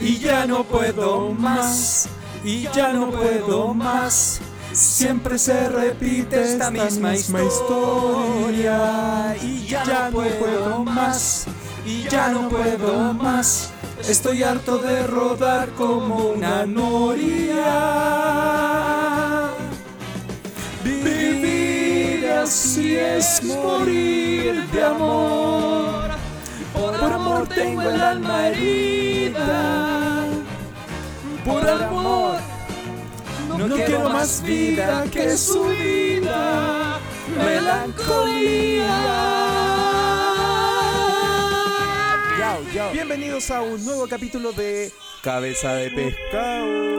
y ya no puedo más, y ya no puedo más. Siempre se repite esta misma historia y ya no puedo más, y ya no puedo más. Estoy harto de rodar como una noria. Vivir así es morir de amor. Por amor tengo el alma herida. Por amor no quiero más vida que su vida. Melancolía. Bienvenidos a un nuevo capítulo de Cabeza de Pescado.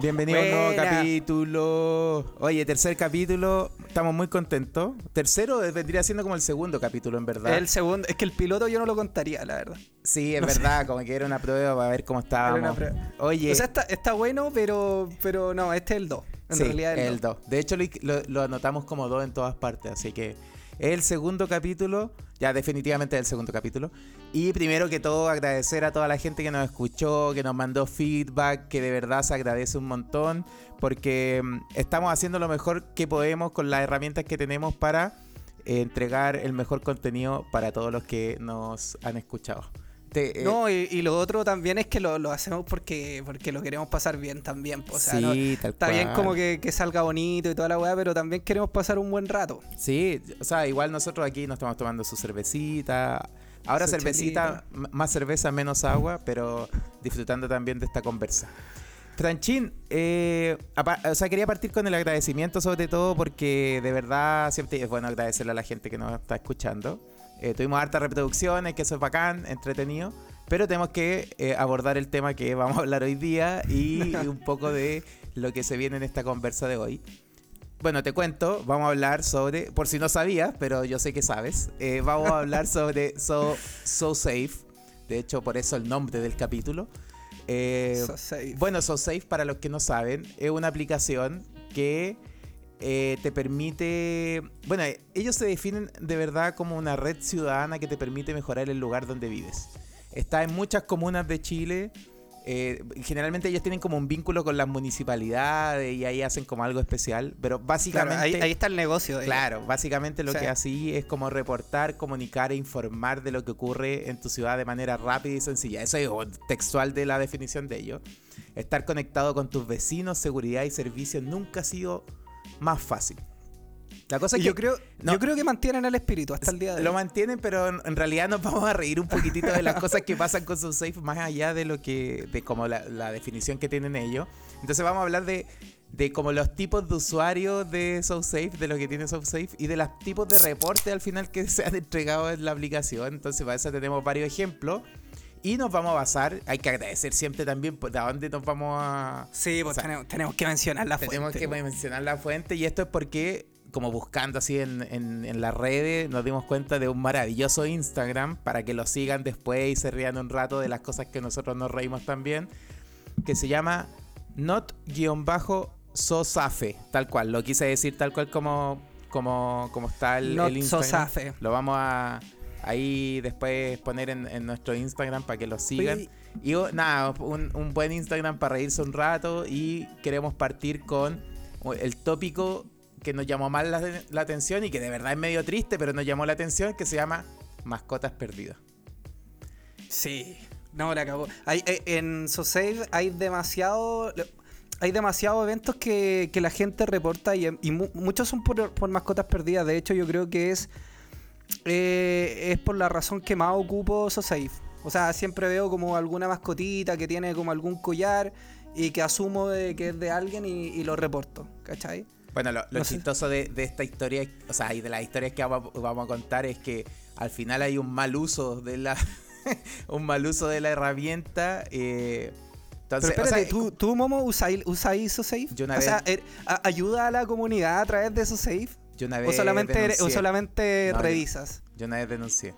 Bienvenido a un nuevo Buena. capítulo. Oye, tercer capítulo, estamos muy contentos. Tercero vendría siendo como el segundo capítulo, en verdad. El segundo, es que el piloto yo no lo contaría, la verdad. Sí, es no sé. verdad, como que era una prueba para ver cómo. Era una prueba. Oye, O sea, está, está bueno, pero, pero no, este es el 2. En sí, realidad es el 2. De hecho, lo, lo- lo anotamos como 2 en todas partes, así que es el segundo capítulo, ya definitivamente el segundo capítulo. Y primero que todo, agradecer a toda la gente que nos escuchó, que nos mandó feedback, que de verdad se agradece un montón, porque mm, estamos haciendo lo mejor que podemos con las herramientas que tenemos para eh, entregar el mejor contenido para todos los que nos han escuchado. Te- eh, No, y, y lo otro también es que lo, lo hacemos porque, porque lo queremos pasar bien también. O sea, no- sí, tal está bien como que, que salga bonito y toda la weá, pero también queremos pasar un buen rato. Sí, o sea, igual nosotros aquí nos estamos tomando su cervecita. Ahora Su cervecita, más cerveza, menos agua, pero disfrutando también de esta conversa. Franchín, eh, o sea, quería partir con el agradecimiento sobre todo porque de verdad siempre es bueno agradecerle a la gente que nos está escuchando. Eh, tuvimos hartas reproducciones, que eso es bacán, entretenido, pero tenemos que eh, abordar el tema que vamos a hablar hoy día y un poco de lo que se viene en esta conversa de hoy. Bueno, te cuento, vamos a hablar sobre, por si no sabías, pero yo sé que sabes, eh, vamos a hablar sobre So, so Safe, de hecho por eso el nombre del capítulo. Eh, So safe. bueno, So Safe, para los que no saben, es una aplicación que eh, te permite, bueno, eh, ellos se definen de verdad como una red ciudadana que te permite mejorar el lugar donde vives. Está en muchas comunas de Chile. eh, generalmente ellos tienen como un vínculo con las municipalidades y ahí hacen como algo especial, pero Claro, básicamente... ahí, ahí está el negocio. Claro, básicamente lo que así es como reportar, comunicar e informar de lo que ocurre en tu ciudad de manera rápida y sencilla. Eso es textual de la definición de ello. Estar conectado con tus vecinos, seguridad y servicios nunca ha sido más fácil. La cosa es yo que creo, no. yo creo que mantienen el espíritu hasta el día de lo hoy. mantienen, pero en, en realidad nos vamos a reír un poquitito de las cosas que pasan con SoSafe más allá de lo que, de como la, la definición que tienen ellos. Entonces vamos a hablar de, de como los tipos de usuarios de SoSafe, de lo que tiene SoSafe y de los tipos de reportes al final que se han entregado en la aplicación. Entonces para eso tenemos varios ejemplos. Y nos vamos a basar, hay que agradecer siempre también pues, de dónde nos vamos a, Sí, pues O sea, tenemos, tenemos que mencionar la tenemos fuente, que pues. mencionar la fuente y esto es porque, como buscando así en, en, en las redes, nos dimos cuenta de un maravilloso Instagram para que lo sigan después y se rían un rato de las cosas que nosotros nos reímos también, que se llama not-sosafe, tal cual, lo quise decir tal cual como, como, como está el, Not el Instagram. sosafe. Lo vamos a ahí después poner en, en nuestro Instagram para que lo sigan. Y oh, nada, un, un buen Instagram para reírse un rato y queremos partir con el tópico que nos llamó más la, la atención y que de verdad es medio triste, pero nos llamó la atención, que se llama Mascotas Perdidas. Sí, no, la acabó. Hay, eh, en SoSave hay demasiado. Hay demasiados eventos que, que la gente reporta y, y mu- muchos son por, por mascotas perdidas. De hecho, yo creo que es eh, es por la razón que más ocupo SoSafe. O sea, siempre veo como alguna mascotita que tiene como algún collar y que asumo de que es de alguien y, y lo reporto, ¿cachai? Bueno, lo, lo No sé. chistoso de, de esta historia, o sea, y de las historias que vamos, vamos a contar es que al final hay un mal uso de la un mal uso de la herramienta. eh, entonces, Pero o sea, espérate, ¿tú, tú, Momo, usáis usáis SoSafe? Yo una o sea, er- a- ¿ayuda a la comunidad a través de SoSafe? Yo una ¿O vez solamente, o solamente No, revisas? Yo una vez denuncié.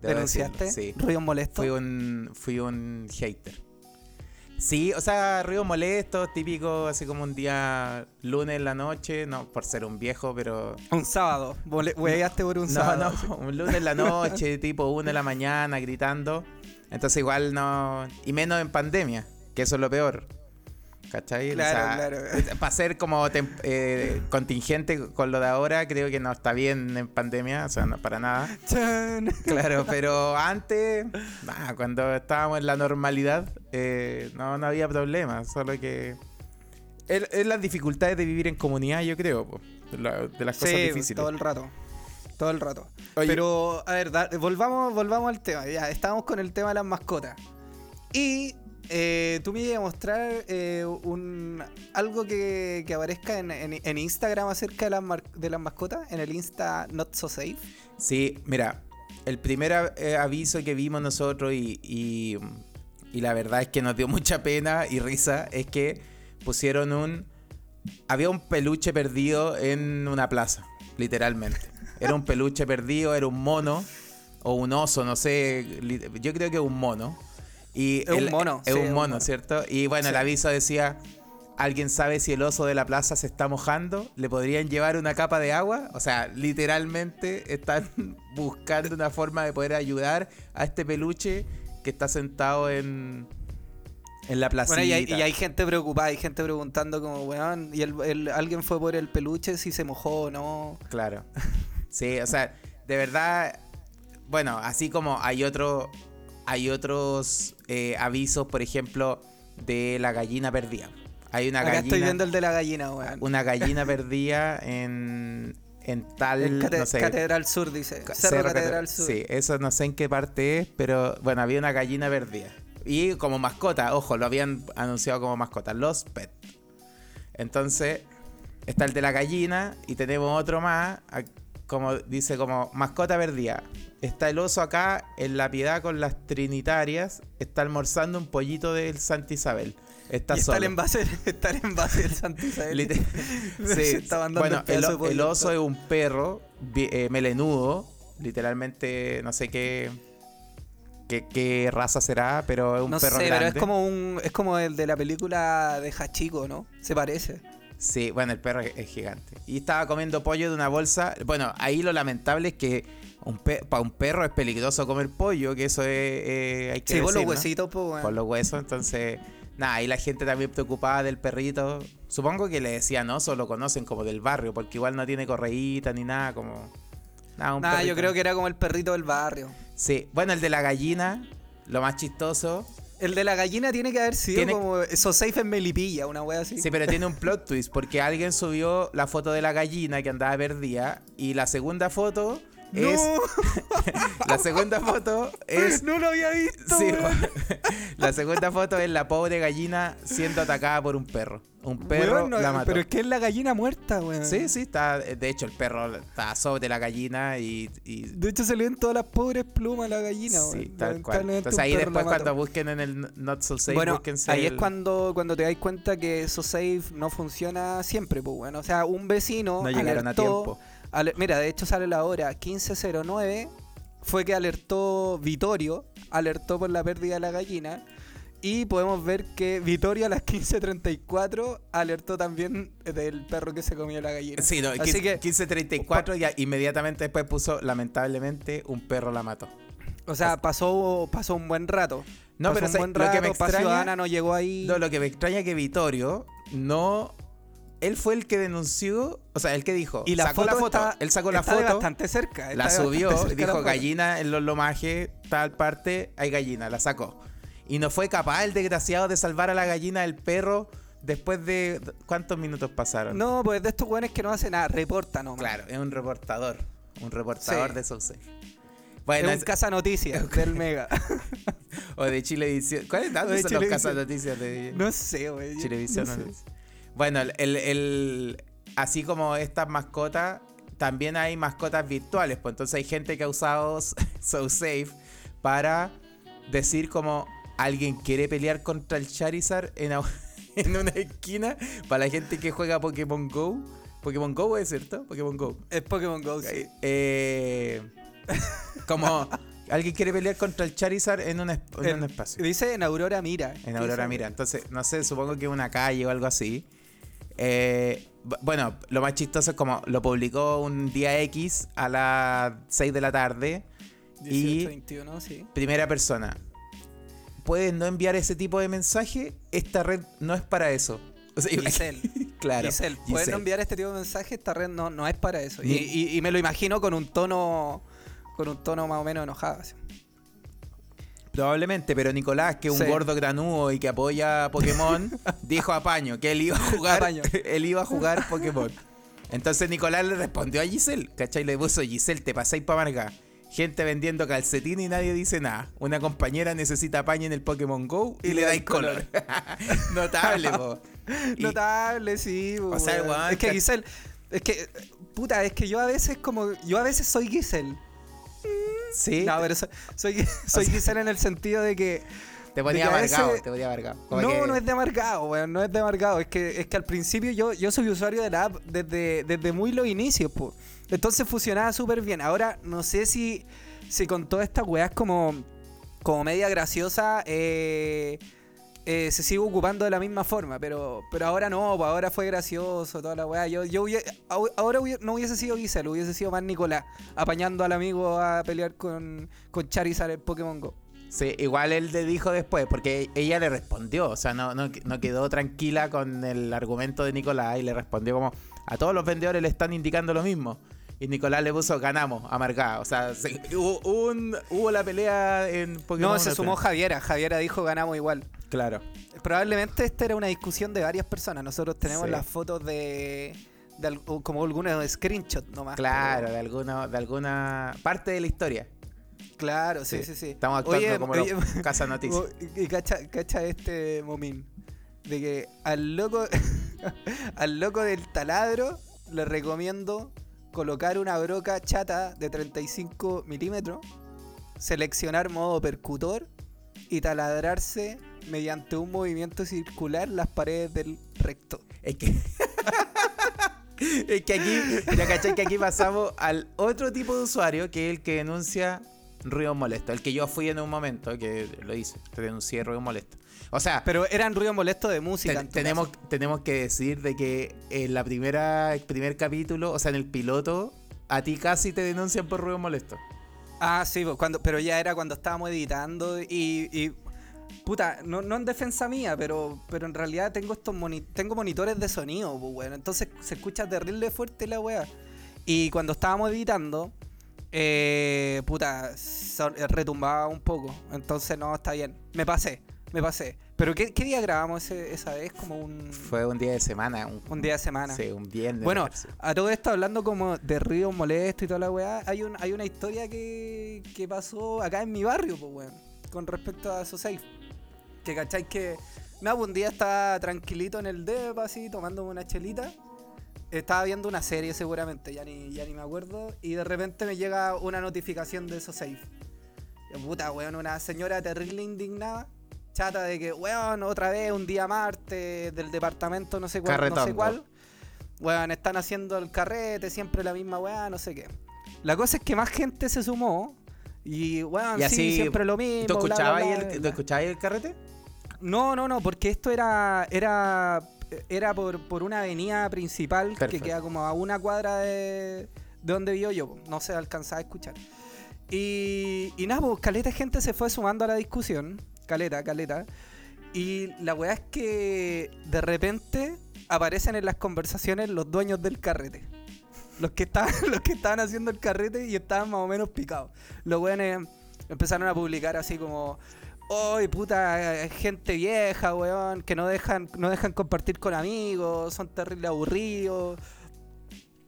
debo ¿Denunciaste? decirlo, sí. ¿Ruido molesto? Fui un, fui un hater. Sí, o sea, ruido molesto, típico, así como un día lunes en la noche, no por ser un viejo, pero... Un sábado. Hueveaste por un No, sábado. no, un lunes en la noche, tipo una de la mañana, gritando. Entonces igual no... Y menos en pandemia, que eso es lo peor. ¿Cachai? Claro, claro. Para ser como eh, contingente con lo de ahora, creo que no está bien en pandemia, o sea, no para nada. Claro, pero antes, nah, cuando estábamos en la normalidad, eh, no, no había problema, solo que... Es, es las dificultades de vivir en comunidad, yo creo, po, de, la- de las cosas Sí, difíciles. todo el rato. Todo el rato. Oye. Pero, a ver, da- volvamos, volvamos al tema. Ya, estábamos con el tema de las mascotas. Y eh, tú me ibas a mostrar eh, un, algo que, aparezca en, Instagram acerca de las, mascotas, en el Insta Not So Safe. Sí, mira, el primer eh, aviso que vimos nosotros y, y, la verdad es que nos dio mucha pena y risa es que pusieron un... Había un peluche perdido en una plaza, literalmente. Era un peluche perdido, era un mono o un oso, no sé, yo creo que un mono. Y Es un mono, Es sí, un mono. ¿cierto? Y bueno, el aviso decía, ¿alguien sabe si el oso de la plaza se está mojando? ¿Le podrían llevar una capa de agua? O sea, literalmente están buscando una forma de poder ayudar a este peluche que está sentado en, en la placita. Bueno, y hay, y hay gente preocupada, hay gente preguntando como, weón, y el, el- alguien fue por el peluche si se mojó o no. Claro. Sí, o sea, de verdad, bueno, así como hay otro, hay otros eh, avisos, por ejemplo, de la gallina perdida. Hay una Acá gallina, estoy viendo el de la gallina, weón. una gallina perdida en, en tal, cate- no sé, Catedral Sur, dice. Cerro, Cerro Catedral Cate- Sur. Sí, eso no sé en qué parte es, pero bueno, había una gallina perdida. Y como mascota, ojo, lo habían anunciado como mascota, los pet. Entonces, está el de la gallina y tenemos otro más, como dice como mascota perdida. Está el oso acá en la piedad con las trinitarias, está almorzando un pollito del Santa Isabel. Está y está solo. el envase, está el envase del Santa Isabel. Sí, bueno, el el, oso es un perro eh, melenudo, literalmente no sé qué, qué qué raza será, pero es un no perro sé, grande. pero es como un es como el de la película de Hachiko, ¿no? Se parece. Sí, bueno, el perro es, es gigante. Y estaba comiendo pollo de una bolsa. Bueno, ahí lo lamentable es que un para un perro es peligroso comer pollo, que eso es, eh, hay que Sí, por los decir, ¿no? huesitos, pues. Por los huesos, entonces... Nada, ahí la gente también preocupada del perrito. Supongo que le decían oso, lo conocen como del barrio, porque igual no tiene correíta ni nada, como... Nada, un Nah, yo creo que era como el perrito del barrio. Sí, bueno, el de la gallina, lo más chistoso. El de la gallina tiene que haber sido Tiene- como So Safe en Melipilla, una wea así. Sí, pero tiene un plot twist, porque alguien subió la foto de la gallina que andaba perdida, y la segunda foto ¡No! es... La segunda foto es... no lo había visto. Sí, la segunda foto es la pobre gallina siendo atacada por un perro. Un perro Weón, no, la mató. Pero es que es la gallina muerta, weón. Sí, sí, está. De hecho, el perro está sobre la gallina y. y- De hecho, se le ven todas las pobres plumas a la gallina, sí, weón. tal cual. Entonces ahí después cuando busquen en el Not So Safe, bueno, ahí es cuando, cuando te das cuenta que So Safe no funciona siempre, pues bueno. O sea, un vecino No llegaron a tiempo. Ale- mira, de hecho sale la hora 1509. Fue que alertó Vitorio, alertó por la pérdida de la gallina. Y podemos ver que Vitorio a las 15.34 alertó también del perro que se comió la gallina. Sí, no, Así 15, que, 1534 ya inmediatamente después puso, lamentablemente, un perro la mató. o sea, pasó, pasó un buen rato. No, Pasó pero un sé- buen lo que me extraña- no llegó ahí. No, lo que me extraña es que Vittorio no. Él fue el que denunció, o sea, el que dijo, y la sacó foto la foto, está- él sacó la foto, bastante cerca. la subió, cerca dijo gallina en los lomajes, tal parte, hay gallina, la sacó. Y no fue capaz el desgraciado de salvar a la gallina del perro después de... ¿Cuántos minutos pasaron? No, pues de estos weones que no hacen nada, reporta nomás. Claro, es un reportador, un reportador Sí. de Sauce. Es Bueno, un es- casa noticias del Mega. o de Chilevisión. ¿Cuáles son los casas noticias de no sé, güey. Chilevisión? no sé. Bueno, el, el- el- así como estas mascotas, también hay mascotas virtuales. Pues entonces hay gente que ha usado SoSafe para decir como alguien quiere pelear contra el Charizard en, en una esquina para la gente que juega Pokémon Go. Pokémon Go es cierto, Pokémon Go. Es Pokémon Go, sí. Eh, como Alguien quiere pelear contra el Charizard en un, en En- un espacio. Dice en Aurora Mira. En Aurora Mira. Entonces, no sé, supongo que una calle o algo así. Eh, bu- bueno, lo más chistoso es como lo publicó un día X a las 6 de la tarde. 18, y 21, sí. primera persona. Puedes no enviar ese tipo de mensaje. Esta red no es para eso. O sea, Giselle. claro. Giselle, pueden Giselle. enviar este tipo de mensaje, esta red no, no es para eso. Y, Ni- y- y me lo imagino con un tono con un tono más o menos enojado. así. Probablemente, pero Nicolás, que es un Sí. gordo granudo y que apoya a Pokémon, dijo a Paño que él iba a jugar, Paño. él iba a jugar Pokémon. Entonces Nicolás le respondió a Giselle, ¿cachai? Le puso Giselle, te pasáis para Marga. Gente vendiendo calcetín y nadie dice nada. Una compañera necesita paño en el Pokémon Go y, le dais color. Notable, po. Y- Notable, sí. O sea, weón. weón, es que Giselle, es que, puta, es que yo a veces como, yo a veces soy Giselle. Sí, No, pero soy, soy, soy Giselle en el sentido de que te ponía amargado, veces- te ponía amargado. No, que- no es de amargado, weón, no es de amargado. Es que, es que al principio yo, yo soy usuario de la app desde, desde muy los inicios, po. Entonces funcionaba súper bien. Ahora no sé si, si con todas estas weas como, como media graciosa eh, eh, se sigue ocupando de la misma forma. Pero, pero ahora no, pues ahora fue gracioso, toda la wea. Yo, yo ahora no hubiese sido Giselle, hubiese sido más Nicolás, apañando al amigo a pelear con, con Charizard en Pokémon Go. Sí, igual él le dijo después, porque ella le respondió, o sea, no, no, no quedó tranquila con el argumento de Nicolás y le respondió como, a todos los vendedores le están indicando lo mismo. Y Nicolás le puso, ganamos, amargado. O sea, se- hubo, un, hubo la pelea en Pokémon. No, se sumó. Javiera. Javiera dijo ganamos igual. Claro. Probablemente esta era una discusión de varias personas. Nosotros tenemos Sí. las fotos de, de como algunos screenshots nomás. Claro, pero- de alguna, de alguna parte de la historia. claro, sí, Sí. sí, sí. Estamos actuando Oye, como oye, los Casa Noticias. Y cacha, cacha este momín. De que al loco, al loco del taladro le recomiendo colocar una broca chata de 35 milímetros, seleccionar modo percutor y taladrarse mediante un movimiento circular las paredes del recto. Es que. es que aquí, ya cachai que aquí pasamos al otro tipo de usuario que es el que denuncia ruido molesto. El que yo fui en un momento, que lo hice, te denuncié ruido molesto. O sea, Pero eran ruido molesto de música. tenemos, caso. tenemos que decir de que en la primera, el primer capítulo, o sea, en el piloto, a ti casi te denuncian por ruido molesto. Ah, sí, pues, cuando, pero ya era cuando estábamos editando y. y- puta, no, no en defensa mía, pero, pero en realidad tengo estos moni- tengo monitores de sonido, pues, weón. Entonces se escucha terrible fuerte la weá. Y cuando estábamos editando, eh, puta, son- eh, retumbaba un poco. Entonces no, está bien. Me pasé, me pasé. Pero ¿qué, qué día grabamos ese- esa vez? Como un, Fue un día de semana, un, un día de semana. sí, un viernes. Bueno, a todo esto hablando como de ruido molesto y toda la weá, hay, un, hay una historia que, que pasó acá en mi barrio, pues weón, con respecto a SoSafe. Que cacháis que, pues, un día estaba tranquilito en el DEP así, tomándome una chelita. Estaba viendo una serie seguramente, ya ni, ya ni me acuerdo. Y de repente me llega una notificación de SoSafe. Y, Puta, weón, una señora terrible indignada. Chata de que, weón, otra vez un día martes del departamento no sé cuál, no sé cuál. Weón, están haciendo el carrete, siempre la misma weá, no sé qué. La cosa es que más gente se sumó. Y Y sí, siempre lo mismo. ¿Tú escuchabas, el, bla. ¿tú escuchabas el carrete? No, no, no, porque esto era era era por, por una avenida principal que queda como a una cuadra de, de donde vivo yo. No se alcanzaba a escuchar. Y, y nada, pues caleta gente se fue sumando a la discusión. Caleta, caleta. Y la weá es que de repente aparecen en las conversaciones los dueños del carrete. Los que estaban, los que estaban haciendo el carrete y estaban más o menos picados. Los weones empezaron a publicar así como. ¡Ay, puta! eh, Gente vieja, weón, que no dejan, no dejan compartir con amigos, son terrible aburridos.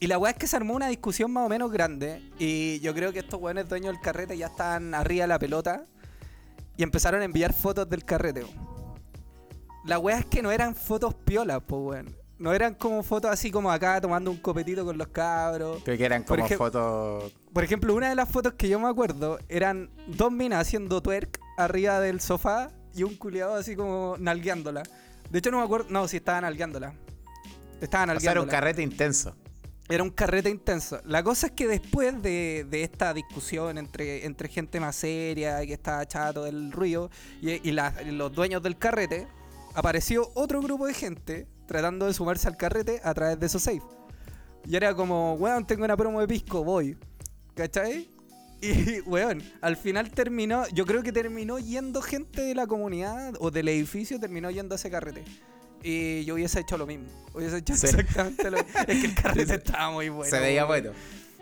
Y la weá es que se armó una discusión más o menos grande. Y yo creo que estos weones dueños del carrete ya estaban arriba de la pelota. Y empezaron a enviar fotos del carrete. La weá es que no eran fotos piolas, pues weón. No eran como fotos así como acá tomando un copetito con los cabros. Creo que eran como fotos. Por ejemplo, una de las fotos que yo me acuerdo eran dos minas haciendo twerk arriba del sofá y un culiado así como nalgueándola. De hecho, no me acuerdo. No, si estaban nalguándola. Estaban O sea, era un carrete intenso. Era un carrete intenso. La cosa es que después de, de esta discusión entre, entre gente más seria y que estaba chato del ruido y, y la- y los dueños del carrete, apareció otro grupo de gente tratando de sumarse al carrete a través de esos safe. Y era como, weón, tengo una promo de pisco, voy. ¿Cachai? Y, weón, al final terminó, yo creo que terminó yendo gente de la comunidad o del edificio, terminó yendo a ese carrete. Y yo hubiese hecho lo mismo. Hubiese hecho Sí. exactamente lo mismo. Es que el carrete estaba muy bueno. Se veía bueno.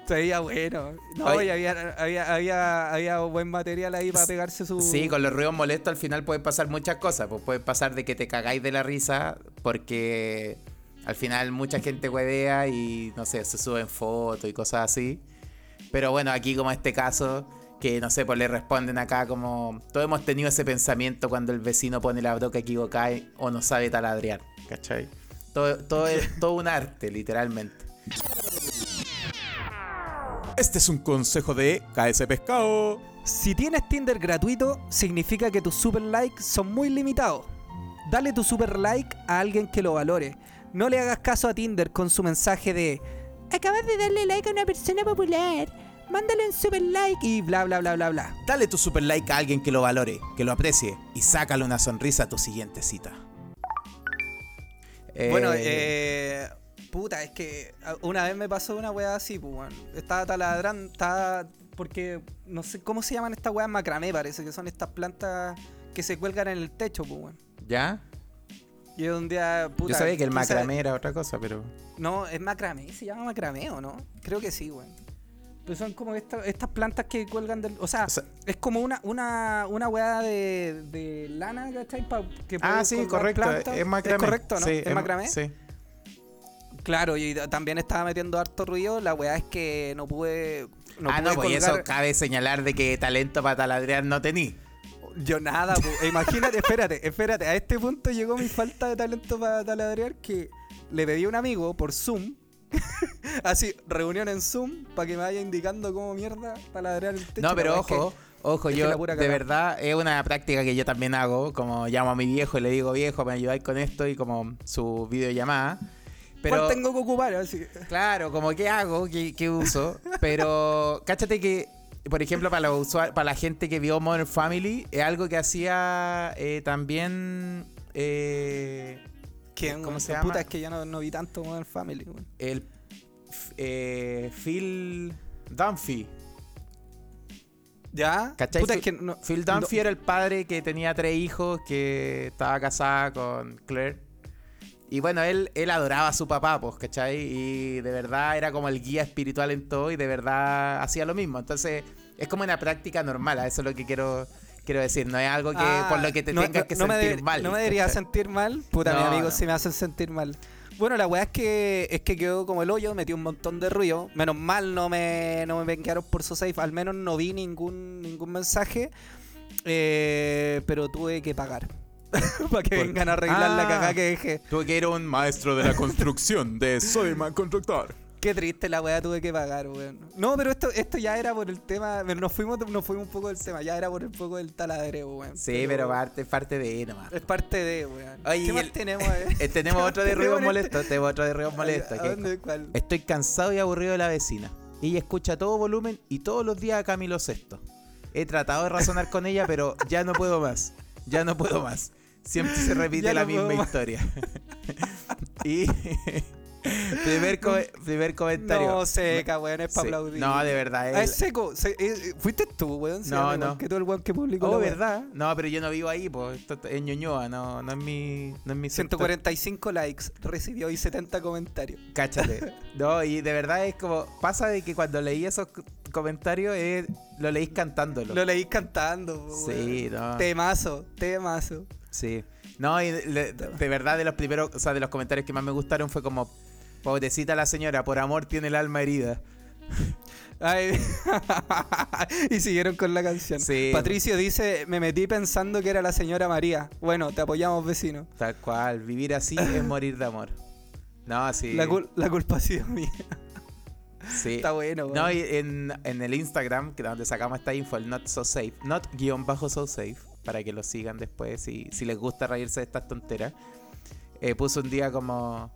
Se veía bueno. No, Oye. y había, había, había, había buen material ahí para pegarse su. Sí, con los ruidos molestos al final pueden pasar muchas cosas. Pues puede pasar de que te cagáis de la risa porque al final mucha gente huevea y no sé, se suben fotos y cosas así. Pero bueno, aquí como este caso, que no sé, pues le responden acá como todos hemos tenido ese pensamiento cuando el vecino pone la broca equivocada o no sabe taladrear, ¿cachai? Todo, todo es todo un arte, literalmente. Este es un consejo de KS Pescado. Si tienes Tinder gratuito, significa que tus super likes son muy limitados. Dale tu super like a alguien que lo valore. No le hagas caso a Tinder con su mensaje de Acabas de darle like a una persona popular. Mándale un super like y bla bla bla bla bla. Dale tu super like a alguien que lo valore, que lo aprecie y sácale una sonrisa a tu siguiente cita. Bueno, eh, puta, es que una vez me pasó una weá así, pues. Estaba taladrando, estaba. Porque no sé cómo se llaman estas weas macramé, parece que son estas plantas que se cuelgan en el techo, pues. ¿Ya? Y un día, puta. Yo sabía que el macramé era otra cosa, pero. No, es macramé, se llama macramé o no? Creo que sí, weón. Pues son como esta- estas plantas que cuelgan del. O sea, O sea- es como una, una, una weá de, de lana, ¿cachai? Pa- que Ah, sí, correcto. plantas. Es macramé. Es correcto, ¿no? Sí, ¿Es macramé? Sí. Claro, y también estaba metiendo harto ruido. La weá es que no pude. No ah, pude no, pues y eso colgar- cabe señalar de que talento para taladrear no tení. Yo nada, po. E imagínate, espérate, espérate. A este punto llegó mi falta de talento para taladrear que le pedí a un amigo por Zoom. así, reunión en Zoom, para que me vaya indicando cómo mierda taladrear el techo. No, pero weá es ojo, ojo, es que yo de verdad es una práctica que yo también hago. Como llamo a mi viejo y le digo, viejo, me ayudáis con esto y como su videollamada. Que, Pero, ¿Cuál tengo que ocupar? Así. claro, como qué hago, qué, qué uso. Pero cáchate que, por ejemplo, para, los para la gente que vio Modern Family, es algo que hacía eh, también. eh, ¿Quién, ¿Cómo weón? se Puta, llama? es que ya no, no vi tanto Modern Family, el eh, Phil Dunphy. ¿Ya? ¿Cachai? Puta, es Phil- que no- Phil Dunphy era el padre que tenía tres hijos, que estaba casada con Claire. Y bueno, él, él adoraba a su papá, pues, ¿cachai? Y de verdad era como el guía espiritual en todo y de verdad hacía lo mismo. Entonces, es como una práctica normal, a eso es lo que quiero, quiero decir. No es algo que Ah, por lo que te no- tengas que no sentir mal. No me debería sentir mal. Puta, No, mis amigos sí me hacen sentir mal. Bueno, la weá es que es que quedó como el hoyo, metí un montón de ruido. Menos mal no me, no me vengaron por su safe. Al menos no vi ningún, ningún mensaje. Eh, pero tuve que pagar. Para que ¿Por vengan a arreglar la Ah. cagada que dejé. Tuve que ir a un Maestro de la construcción de Soy Man Constructor. Qué triste la weá tuve que pagar, weón. No, pero esto, esto ya era por el tema. pero Nos fuimos, nos fuimos un poco del tema. Ya era por el poco del taladreo, weón. Sí, pero parte, parte de nomás. Es parte de, weón. Oye, ¿Qué más el- tenemos? eh? Tenemos otro de ruidos este- molestos, tenemos otro de ruidos molestos. Estoy cansado y aburrido de la vecina. Ella escucha todo volumen y todos los días a Camilo Sesto. He tratado de razonar con ella, pero ya no puedo más. Ya no puedo más. Siempre se repite la misma más. historia. y primer, co- primer comentario. No, seca, weón, es para Sí. aplaudir. No, de verdad. Ah, él- es seco. se- eh, ¿Fuiste tú, weón? No, no. Que todo el weón que publicó. Oh. ¿verdad? No, pero yo no vivo ahí, pues. Es Ñuñoa, no, no es mi. No es mi sector. 145 likes, recibió y 70 comentarios. Cáchate. No, y de verdad es como. Pasa de que cuando leí esos comentarios, eh, lo leís cantándolo. Lo leí cantando, po, Sí, weón. no. Temazo, temazo. Sí. No, y de, de- de verdad, de los primeros, o sea, de los comentarios que más me gustaron fue como. Pobrecita la señora, por amor tiene el alma herida. Ay. y siguieron con la canción. Sí. Patricio dice, me metí pensando que era la señora María. Bueno, te apoyamos, vecino. Tal cual, vivir así es morir de amor. No, sí. La, cul- la culpa ha sido mía. sí. Está bueno. No, y en, en el Instagram, que donde sacamos esta info, el not so safe, not guion bajo so safe, para que lo sigan después si, si les gusta reírse de estas tonteras. eh, puso un día como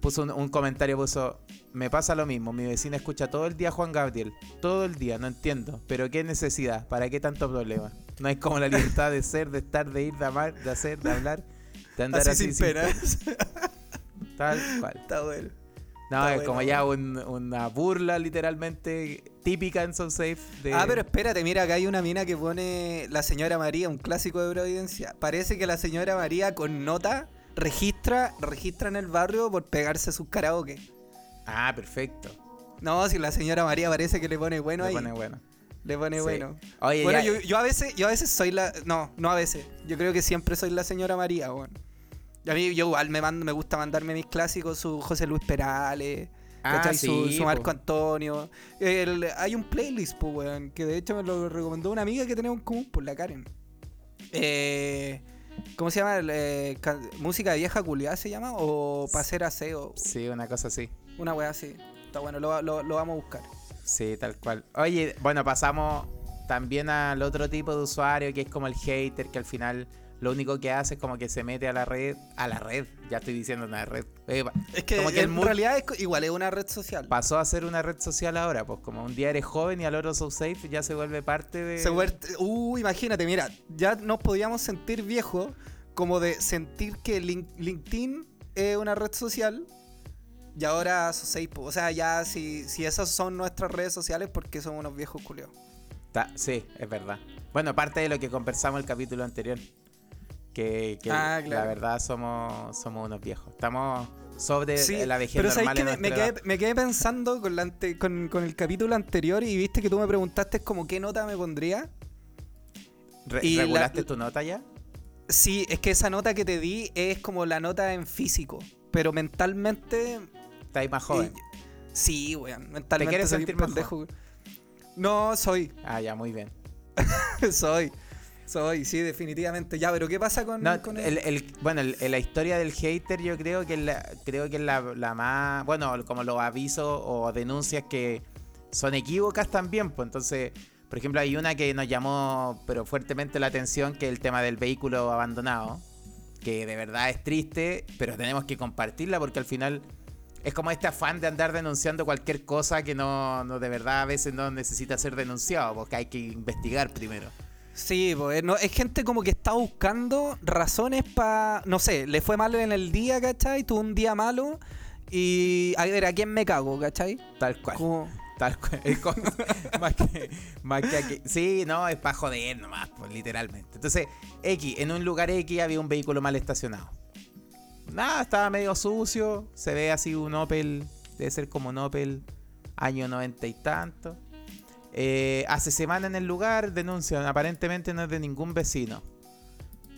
puso un, un comentario, puso, me pasa lo mismo, mi vecina escucha todo el día a Juan Gabriel, todo el día, no entiendo, pero qué necesidad, para qué tanto problema. No hay como la libertad de ser, de estar, de ir, de amar, de hacer, de hablar, de andar Así, así, sin pena. Tal cual. Está bueno. No, es bueno. como ya un- una burla literalmente típica en So Safe de... Ah, pero espérate, mira, acá hay una mina que pone la señora María, un clásico de Providencia. Parece que la señora María con nota registra, registra en el barrio por pegarse sus karaoke. Ah, perfecto. No, si la señora María parece que le pone bueno Le ahí. pone bueno. Le pone Sí. bueno. Oye, bueno, ya- yo, yo a veces, yo a veces soy la. No, no a veces. Yo creo que siempre soy la señora María, weón. A mí yo igual me mando, me gusta mandarme mis clásicos, su José Luis Perales, Ah, sí, su Marco po. Antonio. El- hay un playlist, pues, weón, que de hecho me lo recomendó una amiga que tenemos en común, por la Karen. Eh, ¿Cómo se llama? Eh, ca- ¿Música de vieja culiada se llama? ¿O para hacer aseo? Sí, una cosa así. Una wea así. Está bueno, lo, lo- lo vamos a buscar. Sí, tal cual. Oye, bueno, pasamos también al otro tipo de usuario que es como el hater, que al final lo único que hace es como que se mete a la red, a la red, ya estoy diciendo una red. Es que, como que en realidad es igual es una red social. pasó a ser una red social ahora, pues como un día eres joven y al otro so safe ya se vuelve parte de... Se uh, imagínate, mira, ya nos podíamos sentir viejos como de sentir que Lin- LinkedIn es una red social y ahora Society, po. o sea, ya si, si esas son nuestras redes sociales, porque somos unos viejos culiados? Ta- sí, es verdad. Bueno, parte de lo que conversamos el capítulo anterior. Que, que Ah, la verdad somos, somos unos viejos. Estamos sobre Sí, la vejez pero sabes normal que me, quedé, edad. me quedé pensando con, la ante- con, con el capítulo anterior y viste que tú me preguntaste como qué nota me pondría. Re- y la- ¿Regulaste tu nota ya? Sí, es que esa nota que te di es como la nota en físico, pero mentalmente Estás más joven. Y- sí, weón. Mentalmente quieres soy sentir pendejo. No, soy. Ah, ya, muy bien. soy. Soy, sí, definitivamente. Ya, pero ¿qué pasa con, No, con el, el- bueno, el- la historia del hater yo creo que es la, creo que es la, la más, bueno, como los avisos o denuncias que son equívocas también, pues entonces, por ejemplo, hay una que nos llamó pero fuertemente la atención, que es el tema del vehículo abandonado, que de verdad es triste, pero tenemos que compartirla porque al final es como este afán de andar denunciando cualquier cosa que no, no de verdad a veces no necesita ser denunciado, porque hay que investigar primero. Sí, pues, no, es gente como que está buscando razones para. No sé, le fue mal en el día, ¿cachai? Tuvo un día malo. Y a ver, ¿a quién me cago, cachai? Tal cual. Como- Tal cual. Más que, más que aquí. Sí, no, es para joder nomás, pues, literalmente. Entonces, X, en un lugar X había un vehículo mal estacionado. Nada, estaba medio sucio. Se ve así un Opel, debe ser como un Opel año noventa y tanto. Eh, hace semana en el lugar denuncian, aparentemente no es de ningún vecino.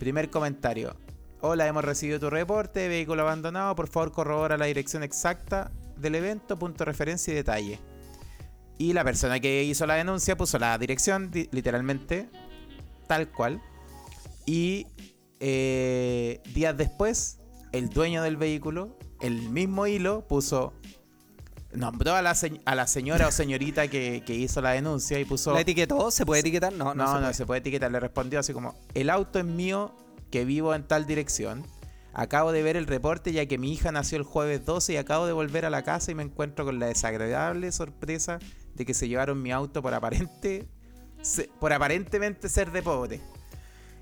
Primer comentario. Hola, hemos recibido tu reporte, vehículo abandonado, por favor corrobora la dirección exacta del evento, punto de referencia y detalle. Y la persona que hizo la denuncia puso la dirección, di- literalmente, tal cual. Y eh, días después, el dueño del vehículo, el mismo hilo, puso. Nombró a la, se- a la señora o señorita que, que hizo la denuncia y puso. ¿La etiquetó? ¿Se puede etiquetar? No, no, No, no, se se, puede. puede etiquetar. Le respondió así como: El auto es mío, que vivo en tal dirección. Acabo de ver el reporte ya que mi hija nació el jueves 12 y acabo de volver a la casa y me encuentro con la desagradable sorpresa de que se llevaron mi auto por aparente se- por aparentemente ser de pobre.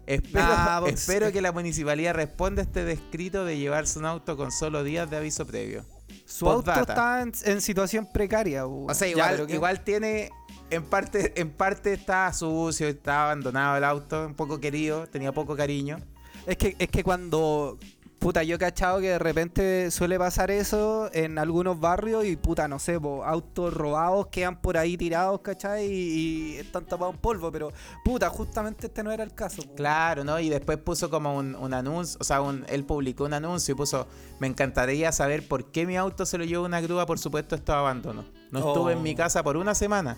Espero, Ah, espero que la municipalidad responda a este descrito de llevarse un auto con solo días de aviso previo. Su auto está en, en situación precaria. uh. O sea, igual, igual tiene. En parte, en parte está sucio, está abandonado el auto, un poco querido, tenía poco cariño. Es que, es que cuando. Puta, yo he cachado que de repente suele pasar eso en algunos barrios y puta, no sé, po, autos robados quedan por ahí tirados, ¿cachai? Y, y están tapados en polvo, pero puta, justamente este no era el caso. po. Claro, ¿no? Y después puso como un, un anuncio, o sea, un- él publicó un anuncio y puso, me encantaría saber por qué mi auto se lo llevó una grúa, por supuesto estaba abandono. No estuve en mi Oh. casa por una semana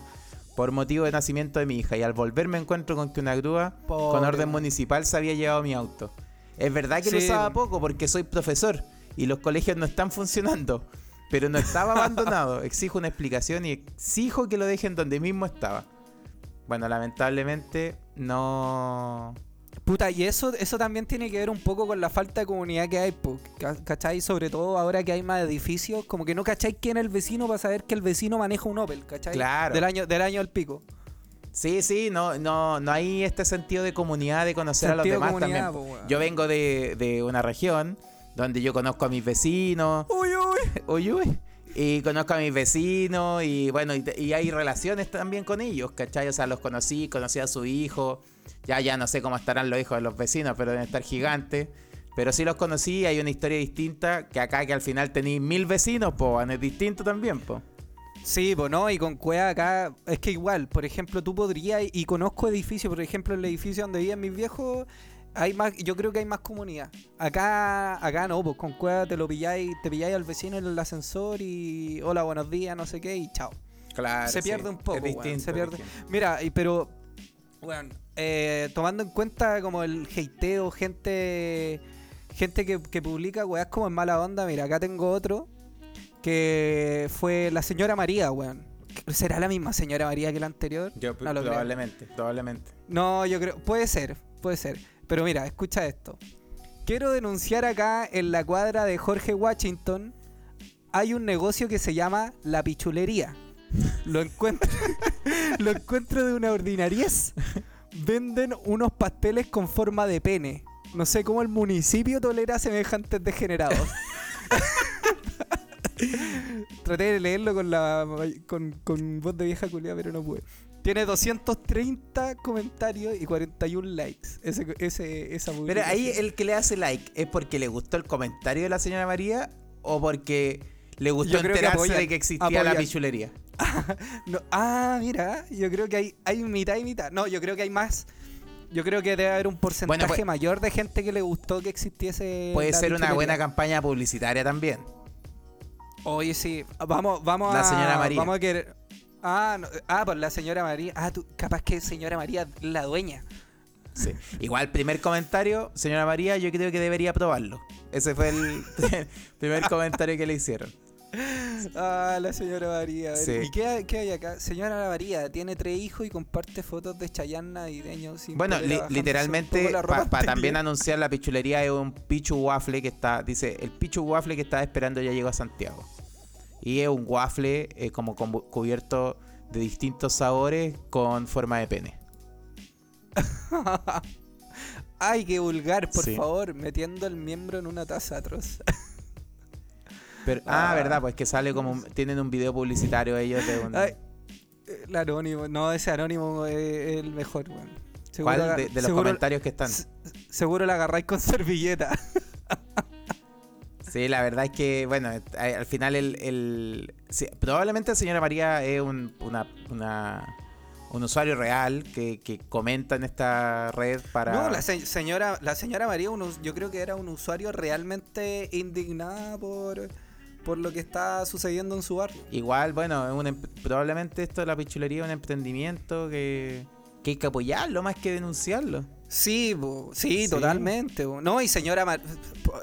por motivo de nacimiento de mi hija y al volver me encuentro con que una grúa con orden municipal se había llevado mi auto. Es verdad que lo usaba poco porque soy profesor y los colegios no están funcionando, pero no estaba abandonado. Exijo una explicación y exijo que lo dejen donde mismo estaba. Bueno, lamentablemente no Puta, y eso, eso también tiene que ver un poco con la falta de comunidad que hay, ¿cachai? Sobre todo ahora que hay más edificios, como que no cachai quién es el vecino para saber que el vecino maneja un Opel, ¿cachai? Claro. Del año, del año al pico. Sí, sí, no, no, no hay este sentido de comunidad, de conocer a los de demás también. po. Yo vengo de, de una región donde yo conozco a mis vecinos, Uy, uy. uy, uy, y conozco a mis vecinos y bueno, y hay relaciones también con ellos, ¿cachai? O sea, los conocí, conocí a su hijo, ya ya no sé cómo estarán los hijos de los vecinos, pero deben estar gigantes. Pero sí los conocí, hay una historia distinta que acá que al final tenéis mil vecinos, po, es distinto también, po. Sí, pues no, y con Cueva acá, es que igual, por ejemplo, tú podrías, y conozco edificios, por ejemplo, el edificio donde vivían mis viejos, hay más, yo creo que hay más comunidad. Acá, acá no, pues con Cueva te lo pilláis, te pilláis al vecino en el ascensor y hola, buenos días, no sé qué, y chao. Claro. se sí, pierde un poco, distinto, se pierde. Mira, y pero, bueno, eh, tomando en cuenta como el hateo, gente, gente que, que publica weas como en mala onda, mira, acá tengo otro que fue la señora María, weón. ¿Será la misma señora María que la anterior? Yo, No lo creo. probablemente, probablemente. No, yo creo, puede ser, puede ser. Pero mira, escucha esto. Quiero denunciar acá en la cuadra de Jorge Washington hay un negocio que se llama La Pichulería. Lo encuentro, lo encuentro de una ordinariez. Venden unos pasteles con forma de pene. No sé cómo el municipio tolera semejantes degenerados. Traté de leerlo con la con, con voz de vieja culia, pero no pude. Tiene 230 comentarios y 41 likes. Ese, ese, esa Pero ahí el que le hace like es porque le gustó el comentario de la señora María o porque le gustó creo que enterarse apoyan- de que existía la pichulería. No, ah, mira, yo creo que hay, hay mitad y mitad. No, yo creo que hay más. Yo creo que debe haber un porcentaje pues- mayor de gente que le gustó que existiese. Puede ser una buena campaña publicitaria también. Oye, sí. Vamos, vamos La a. señora María. Vamos a querer. Ah, no, ah, por la señora María. Ah, tú, capaz que señora María es la dueña. Sí. Igual, primer comentario, señora María, yo creo que debería probarlo. Ese fue el primer comentario que le hicieron. Ah, la señora María. Sí. ¿Y qué, hay- qué hay acá? Señora María tiene tres hijos y comparte fotos de Chayanne navideños. sin Bueno, li- literalmente, la para también anunciar la pichulería es un pichu waffle que está, dice, el pichu waffle que estaba esperando ya llegó a Santiago. Y es un waffle eh, como cu- cubierto de distintos sabores con forma de pene. Ay, qué vulgar, por Sí. favor, metiendo el miembro en una taza atroz. Pero, ah, Ah. verdad, pues que sale como, tienen un video publicitario ellos de un... Ay, el anónimo, no, ese anónimo es, el mejor, weón. Seguro ¿Cuál de, de los seguro- comentarios que están? se- Seguro la agarráis con servilleta. Sí, la verdad es que, bueno, eh, al final el... el- sí, probablemente la señora María es un, una, una- un usuario real que, que comenta en esta red para... No, la se- señora, la señora María, un yo creo que era un usuario realmente indignada por, por lo que está sucediendo en su barrio. Igual, bueno, un em- probablemente esto de la pichulería es un emprendimiento que, que hay que apoyarlo más que denunciarlo. Sí, sí, Sí. totalmente. No, y señora, Mar-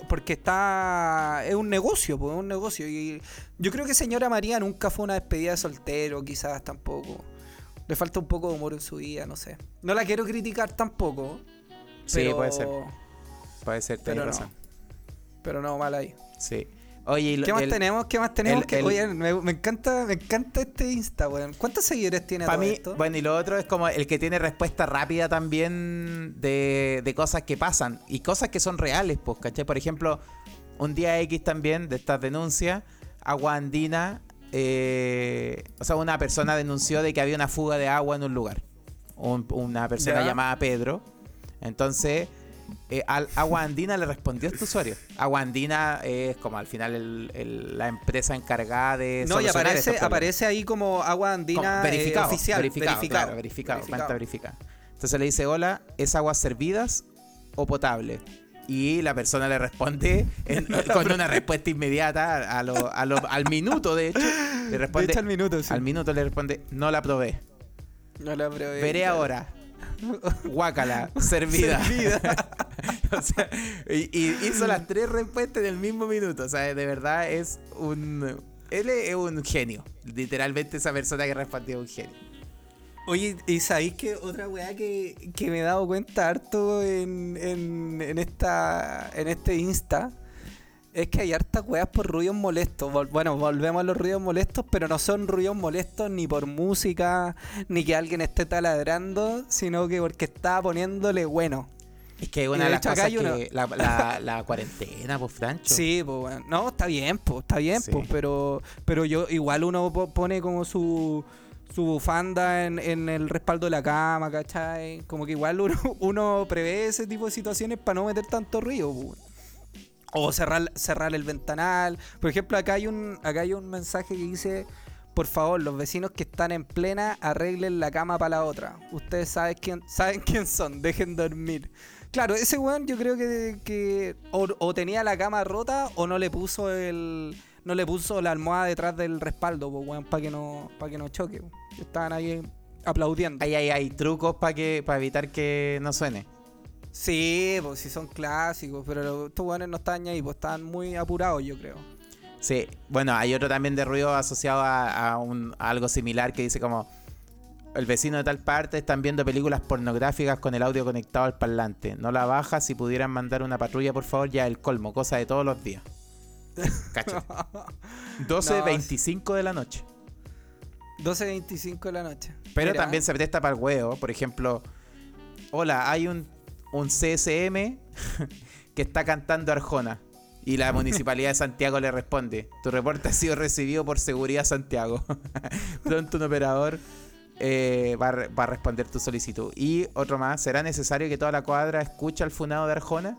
porque está, es un negocio, es un negocio. Y yo creo que señora María nunca fue una despedida de soltero, quizás tampoco. Le falta un poco de humor en su vida, no sé. No la quiero criticar tampoco. Sí, pero- puede ser. Puede ser, Pero tenés no. razón. Pero no, mal ahí. Sí. Oye, ¿Qué más tenemos? ¿Qué más tenemos? el- Que- el- oye, me, me encanta, me encanta este Insta, weón. ¿Cuántos seguidores tiene Para mí, esto? bueno, y lo otro es como el que tiene respuesta rápida también de, de cosas que pasan y cosas que son reales, pues, ¿cachai? Por ejemplo, un día X también de estas denuncias, Agua Andina, eh, o sea, una persona denunció de que había una fuga de agua en un lugar. Un- una persona Ya. llamada Pedro. Entonces, eh, al Agua Andina le respondió este usuario. Agua Andina es como al final el- el- la empresa encargada de no, y aparece, aparece ahí como agua andina Como eh, verificado, oficial. verificado, verificado, claro, verificado, verificado. verificada. Entonces le dice, hola, ¿es aguas servidas o potable? Y la persona le responde en- con una respuesta inmediata, a lo- a lo- al minuto de hecho, le De responde, hecho, al minuto, sí. al minuto le responde, no la probé, No la probé. veré ahora, guácala, servida. Servida. o sea, y, y hizo las tres respuestas en el mismo minuto, o sea, de verdad es un... Él es un genio, literalmente esa persona que respondió es un genio. Oye, ¿y sabéis que otra weá que, que me he dado cuenta harto en, en, en esta en este Insta? Es que hay hartas weas por ruidos molestos. Vol- bueno, volvemos a los ruidos molestos, pero no son ruidos molestos ni por música, ni que alguien esté taladrando, sino que porque está poniéndole bueno. Es que una de de las hecho cosas uno- que. La, la, la cuarentena, pues, Francho. Sí, pues bueno. No, está bien, pues, está bien, Sí. pues, pero, pero yo igual uno po- pone como su, su bufanda en, en el respaldo de la cama, ¿cachai? Como que igual uno, uno prevé ese tipo de situaciones para no meter tanto ruido, pues. O cerrar, cerrar el ventanal. Por ejemplo, acá hay un, acá hay un mensaje que dice. Por favor, los vecinos que están en plena arreglen la cama para la otra. Ustedes saben quién, saben quién son, dejen dormir. Claro, ese weón yo creo que, que o, tenía la cama rota o no le puso el no le puso la almohada detrás del respaldo, pues weón, para que no para que no choque. Estaban ahí aplaudiendo. Ahí hay, hay trucos para que para evitar que no suene. Sí, pues sí son clásicos, pero estos weones no estaban ahí, pues estaban muy apurados, yo creo. Sí, bueno, hay otro también de ruido asociado a, a un, a algo similar que dice como el vecino de tal parte están viendo películas pornográficas con el audio conectado al parlante. No la baja, si pudieran mandar una patrulla, por favor, ya el colmo, cosa de todos los días. Cacha. 12.25 de la noche. 12.25 de la noche. Pero Mira, también se presta para el huevo. Por ejemplo, hola, hay un, un CSM que está cantando Arjona. Y la municipalidad de Santiago le responde: Tu reporte ha sido recibido por Seguridad Santiago. Pronto un operador eh, va, a va a responder tu solicitud. Y otro más: ¿será necesario que toda la cuadra escuche al funado de Arjona?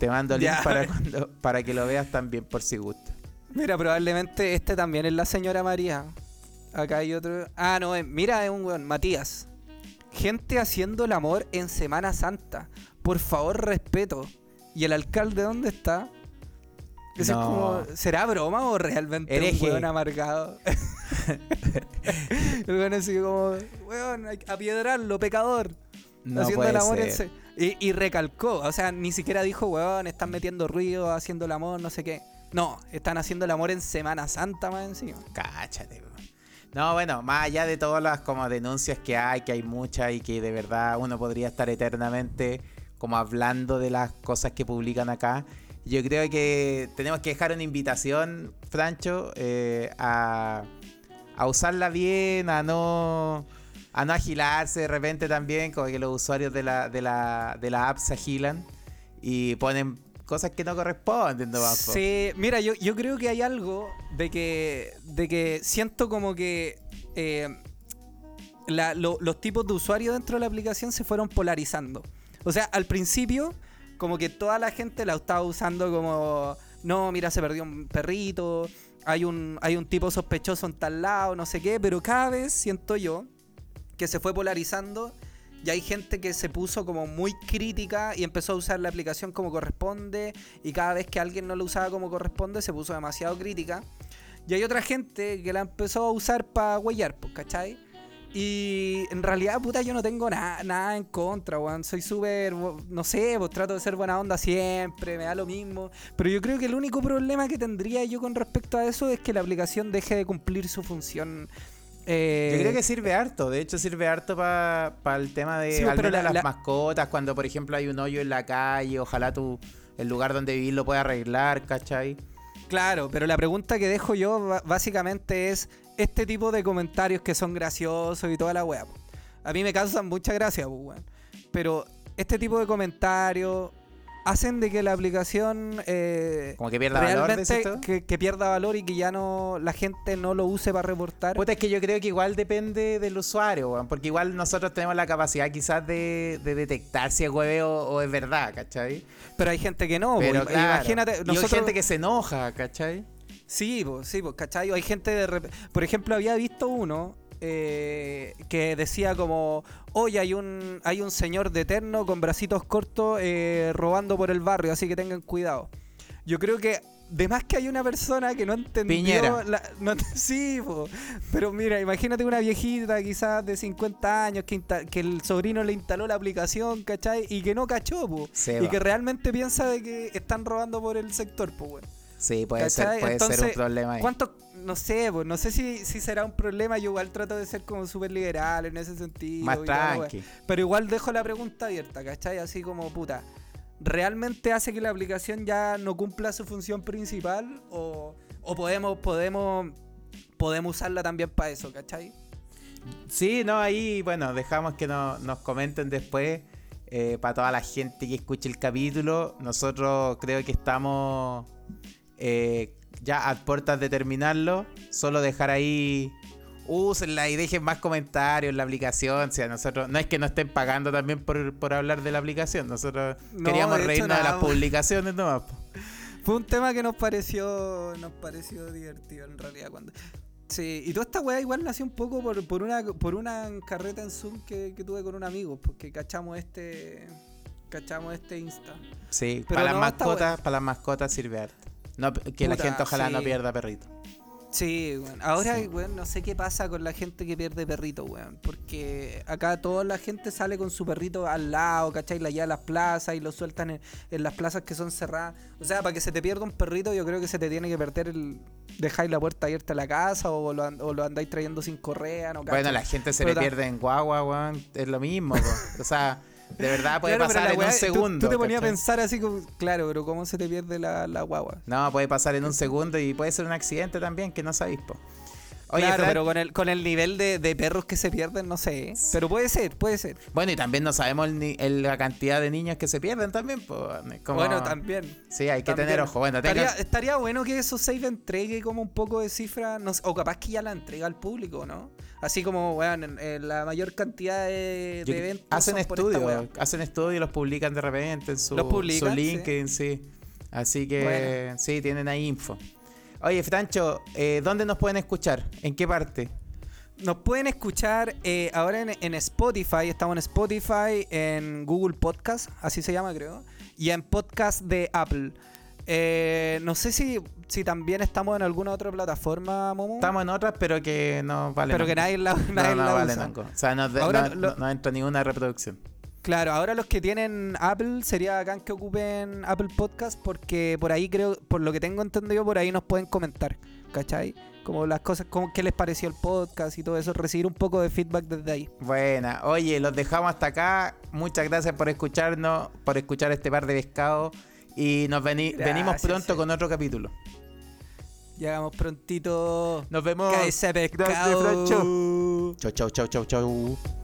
Te mando el link para, cuando- para que lo veas también por si gusta. Mira, probablemente este también es la señora María. Acá hay otro. Ah, no, es- mira, es un weón, Matías. Gente haciendo el amor en Semana Santa. Por favor, respeto. ¿Y el alcalde dónde está? Eso No. es como. ¿Será broma o realmente Hereje. un weón amargado? el weón así como. Weón, hay que apiedrarlo, pecador. No haciendo el amor en y, y recalcó, o sea, ni siquiera dijo, weón, están metiendo ruido, haciendo el amor, no sé qué. No, están haciendo el amor en Semana Santa más encima. Cáchate, weón. No, bueno, más allá de todas las como denuncias que hay, que hay muchas y que de verdad uno podría estar eternamente como hablando de las cosas que publican acá. Yo creo que tenemos que dejar una invitación, Francho, eh, a, a usarla bien, a no a no agilarse de repente también, como que los usuarios de la, de la, de la app se agilan y ponen cosas que no corresponden, ¿no, Bafo? Sí, mira, yo, yo creo que hay algo de que, de que siento como que eh, los tipos de usuarios dentro de la aplicación se fueron polarizando. O sea, al principio, como que toda la gente la estaba usando como, no, mira, se perdió un perrito, hay un, hay un tipo sospechoso en tal lado, no sé qué, pero cada vez siento yo que se fue polarizando y hay gente que se puso como muy crítica y empezó a usar la aplicación como corresponde y cada vez que alguien no lo usaba como corresponde se puso demasiado crítica. Y hay otra gente que la empezó a usar para huellar, pues, ¿cachai? Y en realidad, puta, yo no tengo nada nada en contra, weón. Soy súper, no sé, pues trato de ser buena onda siempre, me da lo mismo. Pero yo creo que el único problema que tendría yo con respecto a eso es que la aplicación deje de cumplir su función. Eh, Yo creo que sirve harto, de hecho sirve harto para el tema de Sí, al menos la- las la- mascotas, cuando por ejemplo hay un hoyo en la calle, ojalá tú el lugar donde vivís lo puedas arreglar, ¿cachai? Claro, pero la pregunta que dejo yo básicamente es este tipo de comentarios que son graciosos y toda la wea. po. A mí me causan mucha gracia. Pero este tipo de comentarios hacen de que la aplicación eh, Como que pierda valor, realmente decís tú. que, que pierda valor y que ya no la gente no lo use para reportar. Puta, es que yo creo que igual depende del usuario, porque igual nosotros tenemos la capacidad quizás de, de detectar si es hueveo o es verdad, ¿cachai? Pero hay gente que no. Pero claro, Imagínate, y hay nosotros gente que se enoja, ¿cachai? Sí, pues, sí, pues, ¿cachai? Hay gente de... rep- Por ejemplo, había visto uno eh, que decía como, hoy hay un, hay un señor de terno con bracitos cortos eh, robando por el barrio, así que tengan cuidado. Yo creo que... De más que hay una persona que no entendió... Piñera. la- no- sí, po. pero mira, imagínate una viejita quizás de 50 años que, insta- que el sobrino le instaló la aplicación, ¿cachai? Y que no cachó, po. Y que realmente piensa de que están robando por el sector, pues, bueno. Sí, puede ser, puede ser un problema ahí. ¿Cuántos, no sé, pues, no sé si, si será un problema. Yo igual trato de ser como súper liberal en ese sentido. Más. Pero igual dejo la pregunta abierta, ¿cachai? Así como, puta, ¿realmente hace que la aplicación ya no cumpla su función principal? ¿O, o podemos, podemos, podemos usarla también para eso, ¿cachai? Sí, no, ahí, bueno, dejamos que no- nos comenten después. eh, para toda la gente que escuche el capítulo, nosotros creo que estamos eh, ya a puertas de terminarlo. Solo dejar ahí, úsenla y dejen más comentarios en la aplicación. O sea, nosotros, no es que nos estén pagando también por, por hablar de la aplicación. Nosotros No, queríamos de reírnos de las publicaciones nomás. Fue un tema que nos pareció, nos pareció divertido en realidad cuando. Sí, y toda esta weá igual nació un poco por, por una por una carreta en Zoom que, que tuve con un amigo, porque cachamos este cachamos este Insta. Sí, Pero para no, las mascotas, para las mascotas sirve harto. No, que la gente ojalá no pierda perrito. Sí, weón. Ahora, Sí. weón, no sé qué pasa con la gente que pierde perrito, weón. Porque acá toda la gente sale con su perrito al lado, ¿cachai? La lleva a las plazas y lo sueltan en, en las plazas que son cerradas. O sea, para que se te pierda un perrito, yo creo que se te tiene que perder el. Dejáis la puerta abierta a la casa o lo, an- o lo andáis trayendo sin correa, ¿no? Bueno, ¿cachai? la gente se Pero le pierde en guagua, weón. Es lo mismo, po. O sea, de verdad puede Claro, pasar en weá- un segundo. Tú, te ponías a pensar así como, claro, pero ¿cómo se te pierde la, la guagua? No, puede pasar en un segundo y puede ser un accidente también que no sabéis, po. Oye, claro, pero con el, con el nivel de, de perros que se pierden, no sé. ¿eh? Pero puede ser, puede ser. bueno, y también no sabemos el la cantidad de niños que se pierden también, po. Como- Bueno, también. Sí, hay que También. tener ojo. Bueno, tengan- estaría, estaría bueno que eso save entregue como un poco de cifra, no sé, o capaz que ya la entrega al público, ¿no? Así como, weón, en- en la mayor cantidad de, de eventos. hacen estudios, hacen estudios y los publican de repente en su, publican, su sí. LinkedIn, sí. Así que Bueno. sí, tienen ahí info. Oye, Francho, eh, ¿dónde nos pueden escuchar? ¿En qué parte? Nos pueden escuchar eh, ahora en, en Spotify, estamos en Spotify, en Google Podcast, así se llama creo, y en podcast de Apple. Eh, no sé si, si también estamos en alguna otra plataforma, Momo. Estamos en otras, pero que no valen. pero que nadie la, no, nadie no la valen usa. O sea, no, Ahora no- lo- no- no entra ninguna reproducción. Claro, ahora los que tienen Apple sería bacán que ocupen Apple Podcast porque por ahí creo, por lo que tengo entendido, por ahí nos pueden comentar, ¿cachai? Como las cosas, como qué les pareció el podcast y todo eso, recibir un poco de feedback desde ahí. Buena. Oye, los dejamos hasta acá. Muchas gracias por escucharnos, por escuchar este par de pescados. Y nos veni- venimos pronto sí. con otro capítulo. Llegamos prontito. Nos vemos. Cáese Gracias, pescado. Chau, chau, chau, chau, chau.